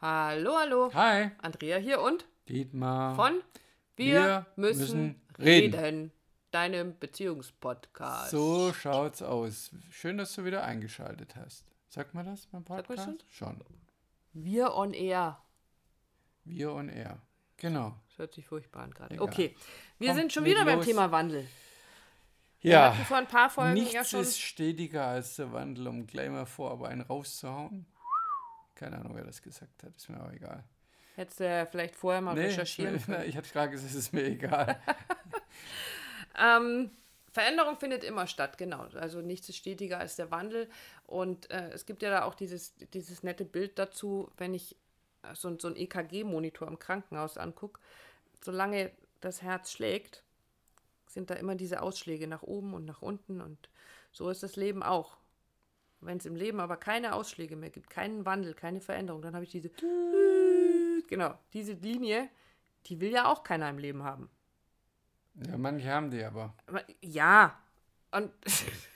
Hallo, hallo. Hi, Andrea hier und Dietmar. von Wir, Wir müssen, müssen reden. reden. Deinem Beziehungspodcast. So schaut's aus. Schön, dass du wieder eingeschaltet hast. Sagt man das beim man Podcast? Schon. Wir on Air. Wir on Air. Genau. Das hört sich furchtbar an gerade. Egal. Okay, wir Komm, sind schon wieder beim los. Thema Wandel. Wir Ja, hatten vor ein paar Folgen nichts ja schon. ist stetiger als der Wandel, um gleich mal vor, aber einen rauszuhauen. Keine Ahnung, wer das gesagt hat. Ist mir auch egal. Hättest du ja vielleicht vorher mal recherchieren ist mir- können. ich hatte gerade gesagt, es ist mir egal. Ähm, Veränderung findet immer statt, genau. Also nichts ist stetiger als der Wandel. Und äh, es gibt ja da auch dieses, dieses nette Bild dazu, wenn ich äh, so, so einen EKG-Monitor im Krankenhaus angucke. Solange das Herz schlägt, sind da immer diese Ausschläge nach oben und nach unten. Und so ist das Leben auch. Wenn es im Leben aber keine Ausschläge mehr gibt, keinen Wandel, keine Veränderung, dann habe ich diese, genau, diese Linie, die will ja auch keiner im Leben haben. Ja, manche haben die aber. Aber- Ja. Und,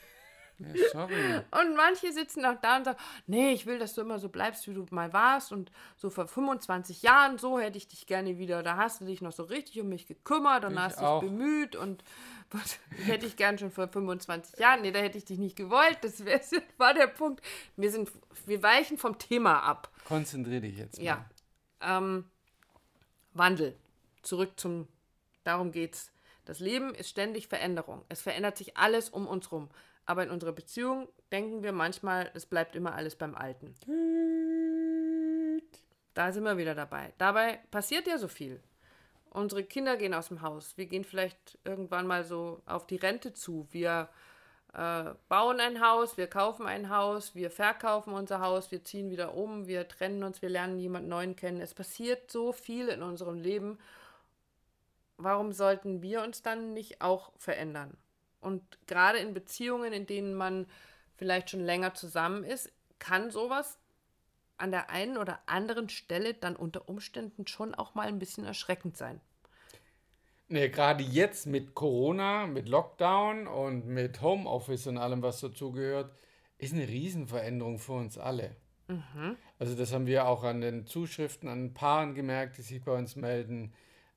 Ja, sorry. und manche sitzen auch da und sagen, nee, ich will, dass du immer so bleibst, wie du mal warst. Und so vor 25 Jahren, so hätte ich dich gerne wieder. Da hast du dich noch so richtig um mich gekümmert und Ich hast auch. dich bemüht. Und hätte ich gern schon vor 25 Jahren. Nee, da hätte ich dich nicht gewollt. Das wär, war der Punkt. Wir, sind, wir weichen vom Thema ab. Konzentrier dich jetzt mal. Ja. Ähm, Wandel. Zurück zum, darum geht's. Das Leben ist ständig Veränderung. Es verändert sich alles um uns rum. Aber in unserer Beziehung denken wir manchmal, es bleibt immer alles beim Alten. Da sind wir wieder dabei. Dabei passiert ja so viel. Unsere Kinder gehen aus dem Haus. Wir gehen vielleicht irgendwann mal so auf die Rente zu. Wir äh, bauen ein Haus, wir kaufen ein Haus, wir verkaufen unser Haus, wir ziehen wieder um, wir trennen uns, wir lernen jemand Neuen kennen. Es passiert so viel in unserem Leben. Warum sollten wir uns dann nicht auch verändern? Und gerade in Beziehungen, in denen man vielleicht schon länger zusammen ist, kann sowas an der einen oder anderen Stelle dann unter Umständen schon auch mal ein bisschen erschreckend sein. Nee, gerade jetzt mit Corona, mit Lockdown und mit Homeoffice und allem, was dazugehört, ist eine Riesenveränderung für uns alle. Also das haben wir auch an den Zuschriften, an den Paaren gemerkt, die sich bei uns melden,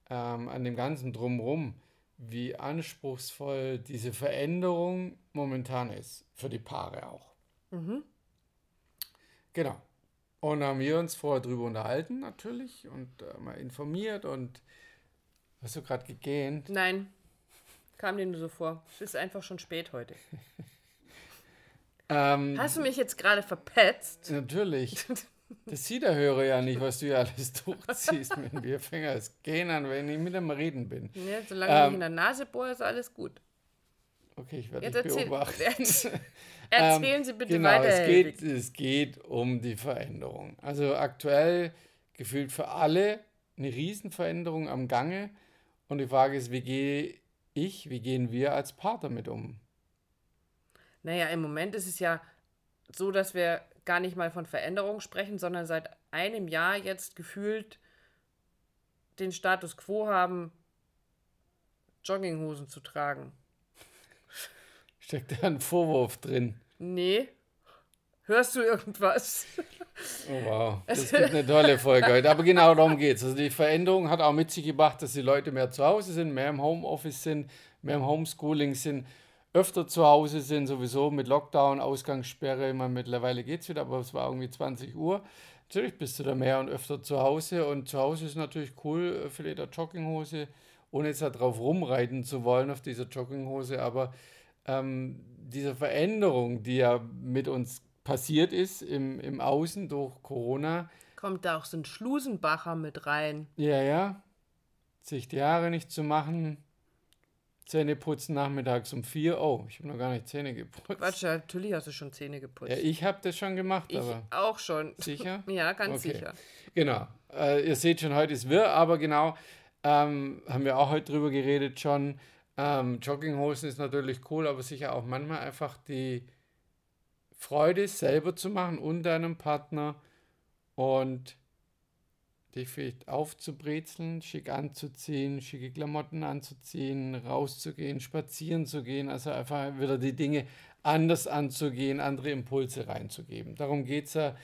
ähm, an dem ganzen Drumherum, wie anspruchsvoll diese Veränderung momentan ist, für die Paare auch. Genau. Und haben wir uns vorher drüber unterhalten natürlich und äh, mal informiert und hast du gerade gegähnt? Nein, kam dir nur so vor. Es ist einfach schon spät heute. Ähm, Hast du mich jetzt gerade verpetzt? Natürlich. Das sieht der Hörer ja nicht, was du hier alles durchziehst mit dem Bierfinger. Es gehen an, wenn ich mit dem Reden bin. Ja, solange ich Ähm, nicht in der Nase bohre, ist alles gut. Okay, ich werde Jetzt dich erzähl, beobachten. erzählen Ähm, Sie bitte genau, weiter. es geht, es geht um die Veränderung. Also aktuell gefühlt für alle eine Riesenveränderung am Gange. Und die Frage ist, wie gehe ich, wie gehen wir als Paar damit um? Naja, im Moment ist es ja so, dass wir gar nicht mal von Veränderung sprechen, sondern seit einem Jahr jetzt gefühlt den Status quo haben, Jogginghosen zu tragen. Steckt da ein Vorwurf drin? Nee. Hörst du irgendwas? Oh wow, das gibt eine tolle Folge heute. Aber genau darum geht es. Also die Veränderung hat auch mit sich gebracht, dass die Leute mehr zu Hause sind, mehr im Homeoffice sind, mehr im Homeschooling sind, öfter zu Hause sind, sowieso mit Lockdown, Ausgangssperre. Meine, mittlerweile geht es wieder, aber es war irgendwie 20 Uhr. Natürlich bist du da mehr und öfter zu Hause. Und zu Hause ist natürlich cool, äh, vielleicht eine Jogginghose, ohne jetzt darauf rumreiten zu wollen, auf dieser Jogginghose. Aber ähm, diese Veränderung, die ja mit uns passiert ist im, im Außen durch Corona, Kommt da auch so ein Schlusenbacher mit rein? ja, ja, sich die Haare nicht zu machen, Zähne putzen nachmittags um vier. Oh, ich habe noch gar nicht Zähne geputzt. Quatsch, natürlich hast du schon Zähne geputzt. Ja, ich habe das schon gemacht, ich aber auch schon. sicher? Ja, ganz Okay. sicher. Genau. Äh, ihr seht schon, heute ist wirr, aber genau, ähm, haben wir auch heute drüber geredet schon. Ähm, Jogginghosen ist natürlich cool, aber sicher auch manchmal einfach die Freude selber zu machen und deinem Partner und dich vielleicht aufzubrezeln, schick anzuziehen, schicke Klamotten anzuziehen, rauszugehen, spazieren zu gehen, also einfach wieder die Dinge anders anzugehen, andere Impulse reinzugeben. Darum geht es ja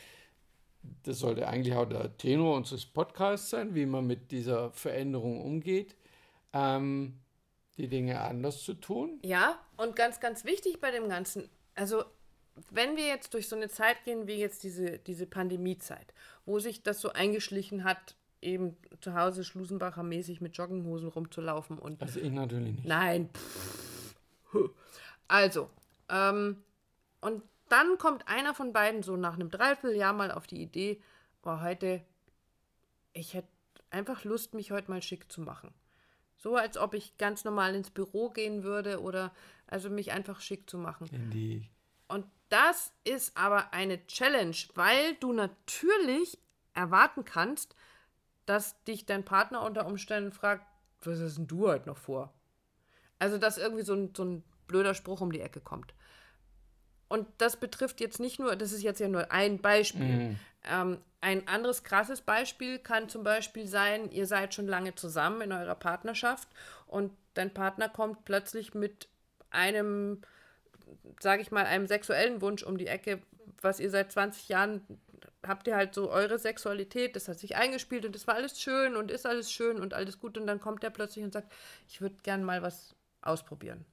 das sollte eigentlich auch der Tenor unseres Podcasts sein, wie man mit dieser Veränderung umgeht, ähm, die Dinge anders zu tun. Ja, und ganz, ganz wichtig bei dem Ganzen, also wenn wir jetzt durch so eine Zeit gehen wie jetzt diese, diese Pandemiezeit, wo sich das so eingeschlichen hat, eben zu Hause Schlusenbacher mäßig mit Jogginghosen rumzulaufen und. Also ich natürlich nicht. Nein. Also, ähm, und dann kommt einer von beiden so nach einem Dreivierteljahr mal auf die Idee, oh, heute, ich hätte einfach Lust, mich heute mal schick zu machen. So als ob ich ganz normal ins Büro gehen würde oder also mich einfach schick zu machen. In die Und das ist aber eine Challenge, weil du natürlich erwarten kannst, dass dich dein Partner unter Umständen fragt, was ist denn du heute noch vor? Also, dass irgendwie so ein, so ein blöder Spruch um die Ecke kommt. Und das betrifft jetzt nicht nur, das ist jetzt ja nur ein Beispiel. Mhm. Ähm, ein anderes krasses Beispiel kann zum Beispiel sein, ihr seid schon lange zusammen in eurer Partnerschaft und dein Partner kommt plötzlich mit einem, sage ich mal, einem sexuellen Wunsch um die Ecke, was ihr seit 20 Jahren habt ihr halt so eure Sexualität, das hat sich eingespielt und das war alles schön und ist alles schön und alles gut und dann kommt der plötzlich und sagt, ich würde gern mal was ausprobieren.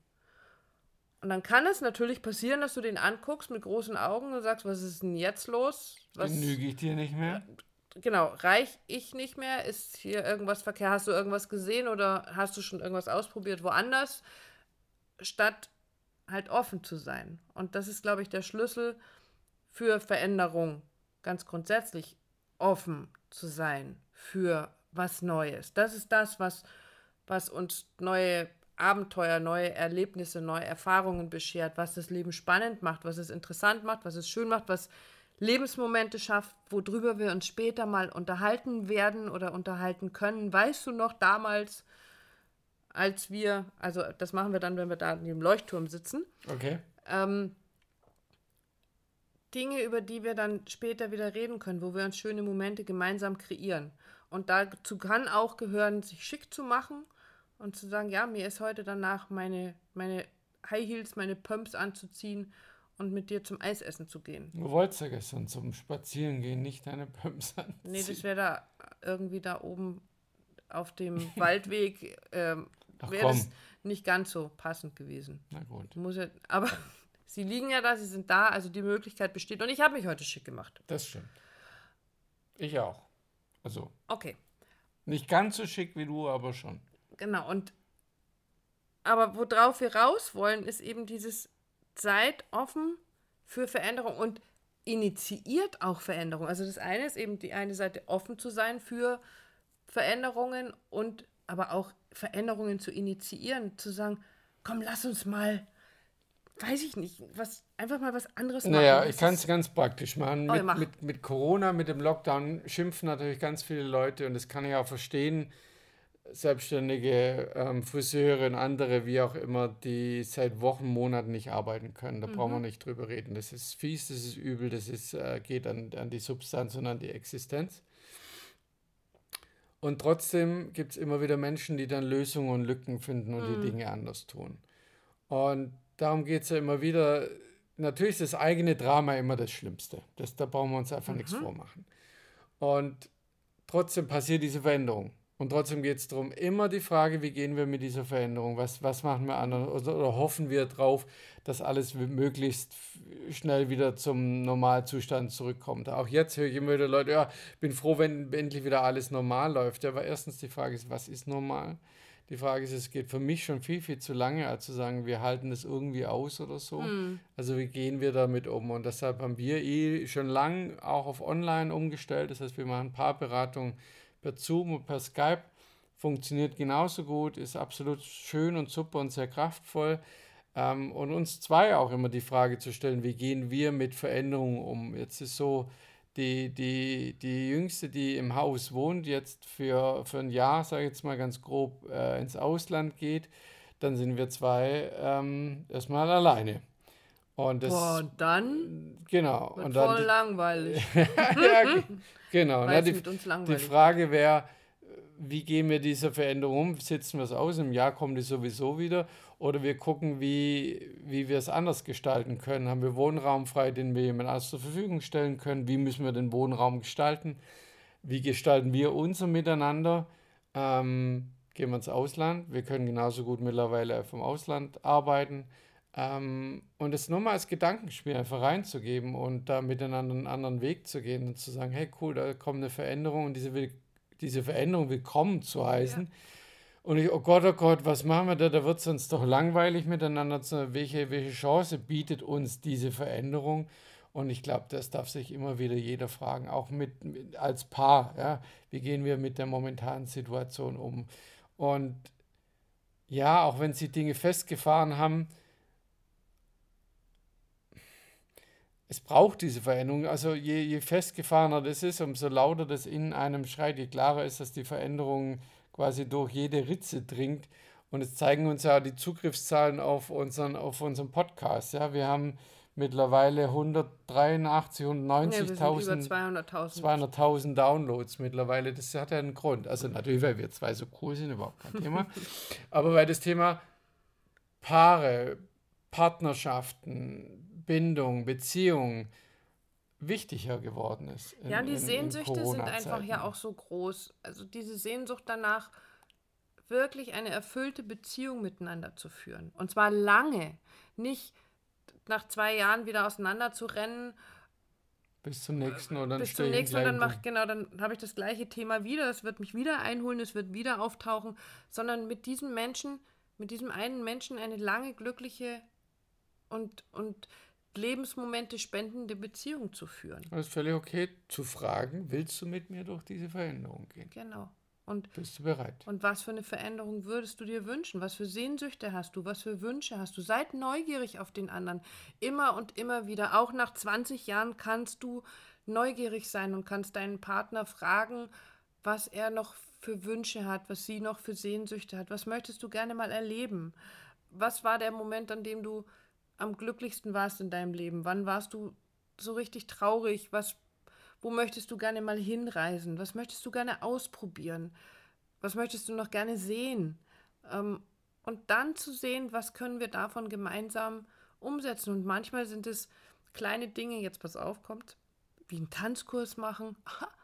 Und dann kann es natürlich passieren, dass du den anguckst mit großen Augen und sagst, was ist denn jetzt los? Was, genüge ich dir nicht mehr. genau, reich ich nicht mehr? Ist hier irgendwas verkehrt? Hast du irgendwas gesehen oder hast du schon irgendwas ausprobiert woanders? Statt halt offen zu sein. Und das ist, glaube ich, der Schlüssel für Veränderung. Ganz grundsätzlich offen zu sein für was Neues. Das ist das, was, was uns neue Abenteuer, neue Erlebnisse, neue Erfahrungen beschert, was das Leben spannend macht, was es interessant macht, was es schön macht, was Lebensmomente schafft, worüber wir uns später mal unterhalten werden oder unterhalten können. Weißt du noch damals, als wir, also das machen wir dann, wenn wir da in dem Leuchtturm sitzen, Okay. ähm, Dinge, über die wir dann später wieder reden können, wo wir uns schöne Momente gemeinsam kreieren. Und dazu kann auch gehören, sich schick zu machen und zu sagen, ja, mir ist heute danach meine, meine High Heels, meine Pumps anzuziehen und mit dir zum Eisessen zu gehen. Du wolltest ja gestern zum Spazierengehen nicht deine Pumps anziehen. Nee, das wäre da irgendwie da oben auf dem Waldweg, ähm, wäre das komm. nicht ganz so passend gewesen. Na gut, Muss ja, aber sie liegen ja da, sie sind da, also die Möglichkeit besteht. Und ich habe mich heute schick gemacht. das stimmt. Ich auch. Also Okay, nicht ganz so schick wie du, aber schon. genau. Und aber worauf wir raus wollen, ist eben dieses Seid offen für Veränderung und initiiert auch Veränderung. Also das eine ist eben die eine Seite offen zu sein für Veränderungen und aber auch Veränderungen zu initiieren, zu sagen, komm, lass uns mal, weiß ich nicht, was einfach mal was anderes machen. Naja, ich kann es ganz praktisch machen. Oh, Mit, mach. mit, mit Corona, mit dem Lockdown schimpfen natürlich ganz viele Leute und das kann ich auch verstehen. Selbstständige, ähm, Friseure und andere, wie auch immer, die seit Wochen, Monaten nicht arbeiten können. Da brauchen wir nicht drüber reden. Das ist fies, das ist übel, das ist, äh, geht an, an die Substanz und an die Existenz. Und trotzdem gibt es immer wieder Menschen, die dann Lösungen und Lücken finden und die Dinge anders tun. Und darum geht es ja immer wieder. Natürlich ist das eigene Drama immer das Schlimmste. Das, da brauchen wir uns einfach nichts vormachen. Und trotzdem passiert diese Veränderung. Und trotzdem geht es darum, immer die Frage, wie gehen wir mit dieser Veränderung? Was, was machen wir anders? Oder, oder hoffen wir drauf, dass alles möglichst schnell wieder zum Normalzustand zurückkommt? Auch jetzt höre ich immer wieder Leute, ja, bin froh, wenn endlich wieder alles normal läuft. Ja, aber erstens die Frage ist, was ist normal? Die Frage ist, es geht für mich schon viel, viel zu lange, als zu sagen, wir halten das irgendwie aus oder so. Also wie gehen wir damit um? Und deshalb haben wir eh schon lang auch auf Online umgestellt. Das heißt, wir machen Paarberatungen per Zoom und per Skype. Funktioniert genauso gut, ist absolut schön und super und sehr kraftvoll. Ähm, und uns zwei auch immer die Frage zu stellen, wie gehen wir mit Veränderungen um? Jetzt ist so, die, die, die Jüngste, die im Haus wohnt, jetzt für, für ein Jahr, sage ich jetzt mal ganz grob, äh, ins Ausland geht, dann sind wir zwei ähm, erstmal alleine. Und das, Boah, und dann genau. wird Und dann voll langweilig, ja, ge- genau. Na, die, die Frage wäre, wie gehen wir dieser Veränderung um? Setzen wir es aus? Im Jahr kommt die sowieso wieder. Oder wir gucken, wie, wie wir es anders gestalten können. Haben wir Wohnraum frei, den wir jemand anders zur Verfügung stellen können? Wie müssen wir den Wohnraum gestalten? Wie gestalten wir unser Miteinander? Ähm, gehen wir ins Ausland. Wir können genauso gut mittlerweile vom Ausland arbeiten. Ähm, und es nur mal als Gedankenspiel einfach reinzugeben und da miteinander einen anderen Weg zu gehen und zu sagen, hey cool, da kommt eine Veränderung und diese, diese Veränderung willkommen zu heißen. Ja. Und ich, oh Gott, oh Gott, was machen wir da? Da wird es uns doch langweilig miteinander. Zu, welche, welche Chance bietet uns diese Veränderung? Und ich glaube, das darf sich immer wieder jeder fragen, auch mit, mit, als Paar. Ja? Wie gehen wir mit der momentanen Situation um? Und ja, auch wenn sie Dinge festgefahren haben, es braucht diese Veränderung. Also je, je festgefahrener das ist, umso lauter das in einem schreit, je klarer ist, dass die Veränderung quasi durch jede Ritze dringt. Und es zeigen uns ja die Zugriffszahlen auf unseren, auf unseren Podcast. Ja, wir haben mittlerweile 183, 190.000 200.000 200 Downloads mittlerweile. Das hat ja einen Grund. Also natürlich, weil wir zwei so cool sind, überhaupt kein Thema. Aber weil das Thema Paare, Partnerschaften, Bindung, Beziehung wichtiger geworden ist. In, ja, die in, Sehnsüchte in sind einfach ja auch so groß. Also diese Sehnsucht danach, wirklich eine erfüllte Beziehung miteinander zu führen. Und zwar lange. Nicht nach zwei Jahren wieder auseinander zu rennen. Bis zum nächsten oder dann Bis zum nächsten und dann mach, genau, dann habe ich das gleiche Thema wieder. Es wird mich wieder einholen, es wird wieder auftauchen. Sondern mit diesem Menschen, mit diesem einen Menschen eine lange, glückliche und, und Lebensmomente spendende Beziehung zu führen. Es ist völlig okay zu fragen, willst du mit mir durch diese Veränderung gehen? Genau. Und, Bist du bereit? Und was für eine Veränderung würdest du dir wünschen? Was für Sehnsüchte hast du? Was für Wünsche hast du? Seid neugierig auf den anderen. Immer und immer wieder. Auch nach 20 Jahren kannst du neugierig sein und kannst deinen Partner fragen, was er noch für Wünsche hat, was sie noch für Sehnsüchte hat. Was möchtest du gerne mal erleben? Was war der Moment, an dem du am glücklichsten warst in deinem Leben? Wann warst du so richtig traurig? Was, wo möchtest du gerne mal hinreisen? Was möchtest du gerne ausprobieren? Was möchtest du noch gerne sehen? Ähm, und dann zu sehen, was können wir davon gemeinsam umsetzen. Und manchmal sind es kleine Dinge, jetzt pass auf, kommt, wie einen Tanzkurs machen.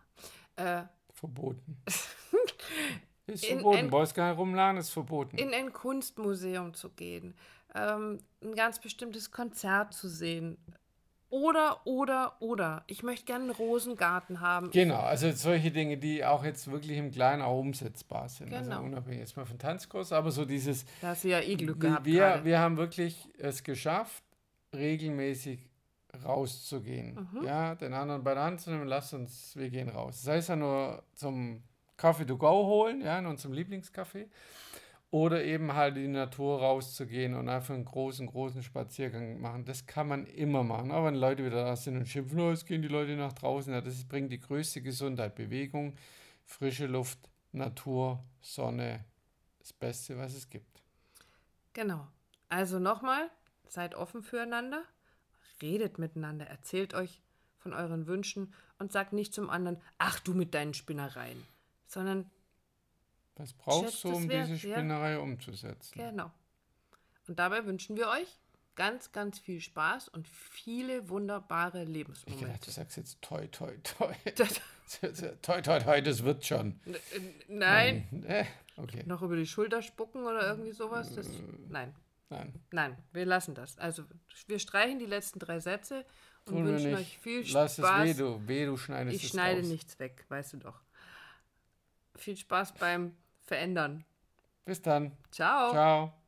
äh, verboten. ist verboten. Ein, Brauchst gar nicht rumladen, ist verboten. In ein Kunstmuseum zu gehen ähm, ein ganz bestimmtes Konzert zu sehen. Oder, oder, oder. Ich möchte gerne einen Rosengarten haben. Genau, also solche Dinge, die auch jetzt wirklich im Kleinen auch umsetzbar sind. Also genau. Also unabhängig jetzt mal von Tanzkurs, aber so dieses. Da hast du ja eh Glück gehabt. Wir, wir haben wirklich es geschafft, regelmäßig rauszugehen. Mhm. Ja, den anderen bei der Hand zu nehmen, lass uns, wir gehen raus. Sei es ja nur zum Kaffee to go holen, ja, in unserem Lieblingscafé. Oder eben halt in die Natur rauszugehen und einfach einen großen, großen Spaziergang machen. Das kann man immer machen. Aber wenn Leute wieder da sind und schimpfen, oh, jetzt gehen die Leute nach draußen. Ja, das bringt die größte Gesundheit. Bewegung, frische Luft, Natur, Sonne. Das Beste, was es gibt. Genau. Also nochmal, seid offen füreinander, redet miteinander, erzählt euch von euren Wünschen und sagt nicht zum anderen, ach du mit deinen Spinnereien, sondern was brauchst du, um diese Spinnerei ja. umzusetzen? Genau. Und dabei wünschen wir euch ganz, ganz viel Spaß und viele wunderbare Lebensmomente. Ich dachte, du sagst jetzt toi, toi, toi. toi, toi, toi, das wird schon. Nein. Nein. Äh, okay. Noch über die Schulter spucken oder irgendwie sowas? Das, nein. Nein. Nein, wir lassen das. Also wir streichen die letzten drei Sätze und Tun wünschen euch viel Spaß. Lass es weh, du, weh, du schneidest Ich schneide raus. nichts weg, weißt du doch. Viel Spaß beim verändern. Bis dann. Ciao. Ciao.